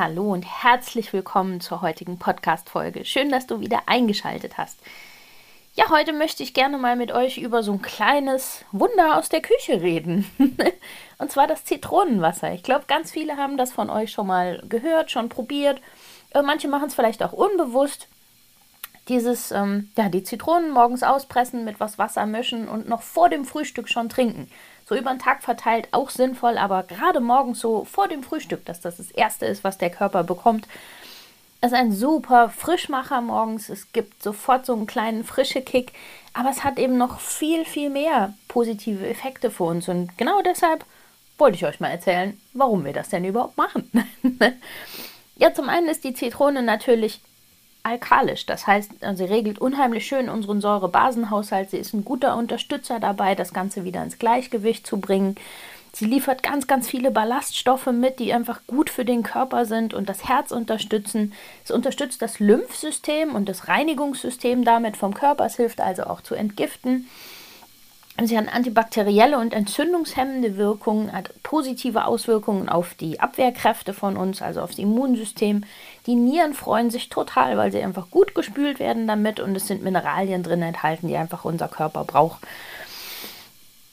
Hallo und herzlich willkommen zur heutigen Podcast-Folge. Schön, dass du wieder eingeschaltet hast. Ja, heute möchte ich gerne mal mit euch über so ein kleines Wunder aus der Küche reden. und zwar das Zitronenwasser. Ich glaube, ganz viele haben das von euch schon mal gehört, schon probiert. Äh, manche machen es vielleicht auch unbewusst. Dieses, ähm, ja, die Zitronen morgens auspressen, mit was Wasser mischen und noch vor dem Frühstück schon trinken so über den Tag verteilt auch sinnvoll, aber gerade morgens so vor dem Frühstück, dass das das Erste ist, was der Körper bekommt, ist ein super Frischmacher morgens. Es gibt sofort so einen kleinen frische Kick, aber es hat eben noch viel, viel mehr positive Effekte für uns. Und genau deshalb wollte ich euch mal erzählen, warum wir das denn überhaupt machen. ja, zum einen ist die Zitrone natürlich alkalisch. Das heißt, sie regelt unheimlich schön unseren Säurebasenhaushalt. Sie ist ein guter Unterstützer dabei, das Ganze wieder ins Gleichgewicht zu bringen. Sie liefert ganz, ganz viele Ballaststoffe mit, die einfach gut für den Körper sind und das Herz unterstützen. Es unterstützt das Lymphsystem und das Reinigungssystem damit vom Körper. Es hilft also auch zu entgiften. Sie hat antibakterielle und entzündungshemmende Wirkungen, hat positive Auswirkungen auf die Abwehrkräfte von uns, also aufs Immunsystem. Die Nieren freuen sich total, weil sie einfach gut gespült werden damit und es sind Mineralien drin enthalten, die einfach unser Körper braucht.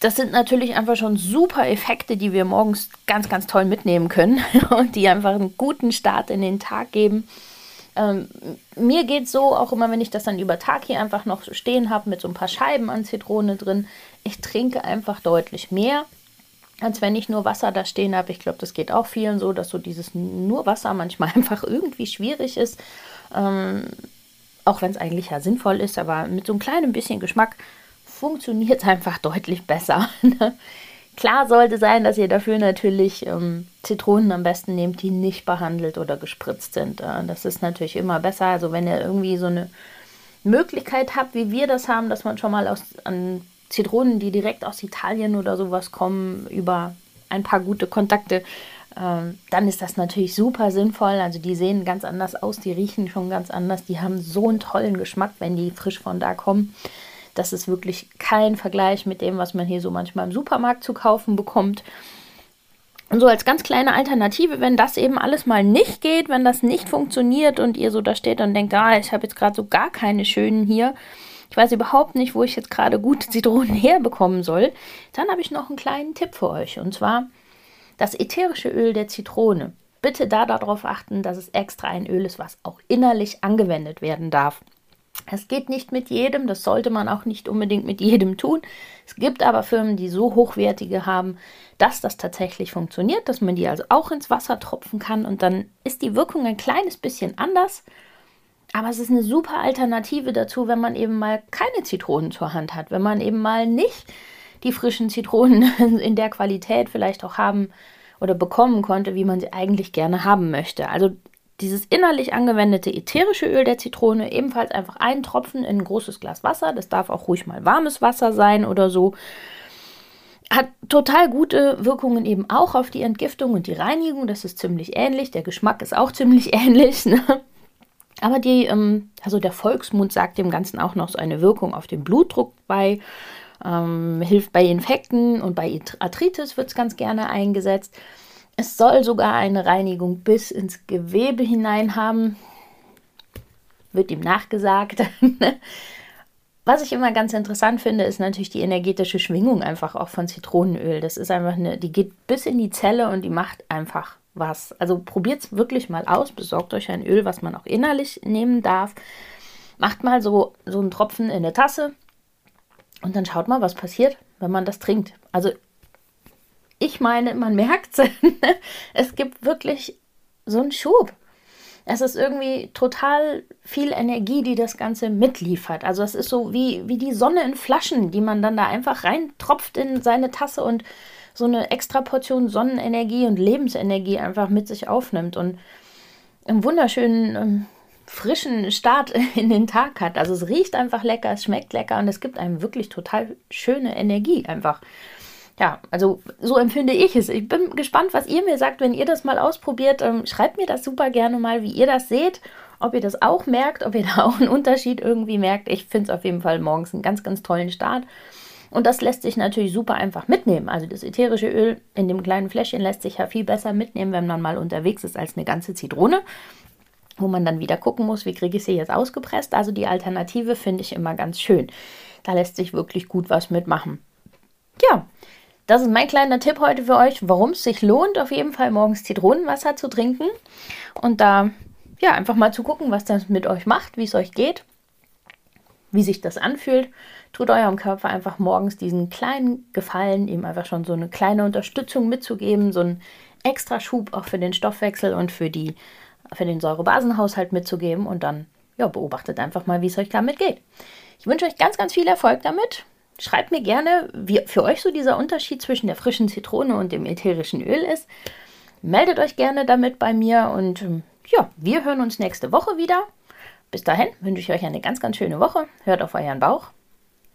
Das sind natürlich einfach schon super Effekte, die wir morgens ganz, ganz toll mitnehmen können und die einfach einen guten Start in den Tag geben. Ähm, mir geht so, auch immer wenn ich das dann über Tag hier einfach noch stehen habe mit so ein paar Scheiben an Zitrone drin, ich trinke einfach deutlich mehr, als wenn ich nur Wasser da stehen habe. Ich glaube, das geht auch vielen so, dass so dieses nur Wasser manchmal einfach irgendwie schwierig ist. Ähm, auch wenn es eigentlich ja sinnvoll ist, aber mit so einem kleinen bisschen Geschmack funktioniert es einfach deutlich besser. Ne? Klar sollte sein, dass ihr dafür natürlich ähm, Zitronen am besten nehmt, die nicht behandelt oder gespritzt sind. Äh, das ist natürlich immer besser. Also wenn ihr irgendwie so eine Möglichkeit habt, wie wir das haben, dass man schon mal aus, an Zitronen, die direkt aus Italien oder sowas kommen, über ein paar gute Kontakte, äh, dann ist das natürlich super sinnvoll. Also die sehen ganz anders aus, die riechen schon ganz anders, die haben so einen tollen Geschmack, wenn die frisch von da kommen. Das ist wirklich kein Vergleich mit dem, was man hier so manchmal im Supermarkt zu kaufen bekommt. Und so als ganz kleine Alternative, wenn das eben alles mal nicht geht, wenn das nicht funktioniert und ihr so da steht und denkt, ah, ich habe jetzt gerade so gar keine schönen hier, ich weiß überhaupt nicht, wo ich jetzt gerade gute Zitronen herbekommen soll, dann habe ich noch einen kleinen Tipp für euch. Und zwar das ätherische Öl der Zitrone. Bitte da darauf achten, dass es extra ein Öl ist, was auch innerlich angewendet werden darf. Es geht nicht mit jedem, das sollte man auch nicht unbedingt mit jedem tun. Es gibt aber Firmen, die so hochwertige haben, dass das tatsächlich funktioniert, dass man die also auch ins Wasser tropfen kann und dann ist die Wirkung ein kleines bisschen anders. Aber es ist eine super Alternative dazu, wenn man eben mal keine Zitronen zur Hand hat, wenn man eben mal nicht die frischen Zitronen in der Qualität vielleicht auch haben oder bekommen konnte, wie man sie eigentlich gerne haben möchte. Also dieses innerlich angewendete ätherische Öl der Zitrone ebenfalls einfach einen Tropfen in ein großes Glas Wasser. Das darf auch ruhig mal warmes Wasser sein oder so. Hat total gute Wirkungen eben auch auf die Entgiftung und die Reinigung. Das ist ziemlich ähnlich. Der Geschmack ist auch ziemlich ähnlich. Ne? Aber die, ähm, also der Volksmund sagt dem Ganzen auch noch so eine Wirkung auf den Blutdruck bei. Ähm, hilft bei Infekten und bei Arthritis wird es ganz gerne eingesetzt. Es soll sogar eine Reinigung bis ins Gewebe hinein haben, wird ihm nachgesagt. Was ich immer ganz interessant finde, ist natürlich die energetische Schwingung einfach auch von Zitronenöl. Das ist einfach eine, die geht bis in die Zelle und die macht einfach was. Also probiert es wirklich mal aus, besorgt euch ein Öl, was man auch innerlich nehmen darf. Macht mal so, so einen Tropfen in eine Tasse und dann schaut mal, was passiert, wenn man das trinkt. Also ich meine, man merkt es. es gibt wirklich so einen Schub. Es ist irgendwie total viel Energie, die das Ganze mitliefert. Also es ist so wie, wie die Sonne in Flaschen, die man dann da einfach reintropft in seine Tasse und so eine extra Portion Sonnenenergie und Lebensenergie einfach mit sich aufnimmt und einen wunderschönen, ähm, frischen Start in den Tag hat. Also es riecht einfach lecker, es schmeckt lecker und es gibt einem wirklich total schöne Energie einfach. Ja, also so empfinde ich es. Ich bin gespannt, was ihr mir sagt, wenn ihr das mal ausprobiert. Ähm, schreibt mir das super gerne mal, wie ihr das seht, ob ihr das auch merkt, ob ihr da auch einen Unterschied irgendwie merkt. Ich finde es auf jeden Fall morgens einen ganz, ganz tollen Start. Und das lässt sich natürlich super einfach mitnehmen. Also das ätherische Öl in dem kleinen Fläschchen lässt sich ja viel besser mitnehmen, wenn man mal unterwegs ist, als eine ganze Zitrone, wo man dann wieder gucken muss, wie kriege ich sie jetzt ausgepresst. Also die Alternative finde ich immer ganz schön. Da lässt sich wirklich gut was mitmachen. Ja, das ist mein kleiner Tipp heute für euch, warum es sich lohnt, auf jeden Fall morgens Zitronenwasser zu trinken und da ja einfach mal zu gucken, was das mit euch macht, wie es euch geht, wie sich das anfühlt tut eurem Körper einfach morgens diesen kleinen Gefallen, ihm einfach schon so eine kleine Unterstützung mitzugeben, so einen extra Schub auch für den Stoffwechsel und für, die, für den Säurebasenhaushalt mitzugeben und dann ja, beobachtet einfach mal, wie es euch damit geht. Ich wünsche euch ganz, ganz viel Erfolg damit. Schreibt mir gerne, wie für euch so dieser Unterschied zwischen der frischen Zitrone und dem ätherischen Öl ist. Meldet euch gerne damit bei mir und ähm, ja, wir hören uns nächste Woche wieder. Bis dahin wünsche ich euch eine ganz, ganz schöne Woche. Hört auf euren Bauch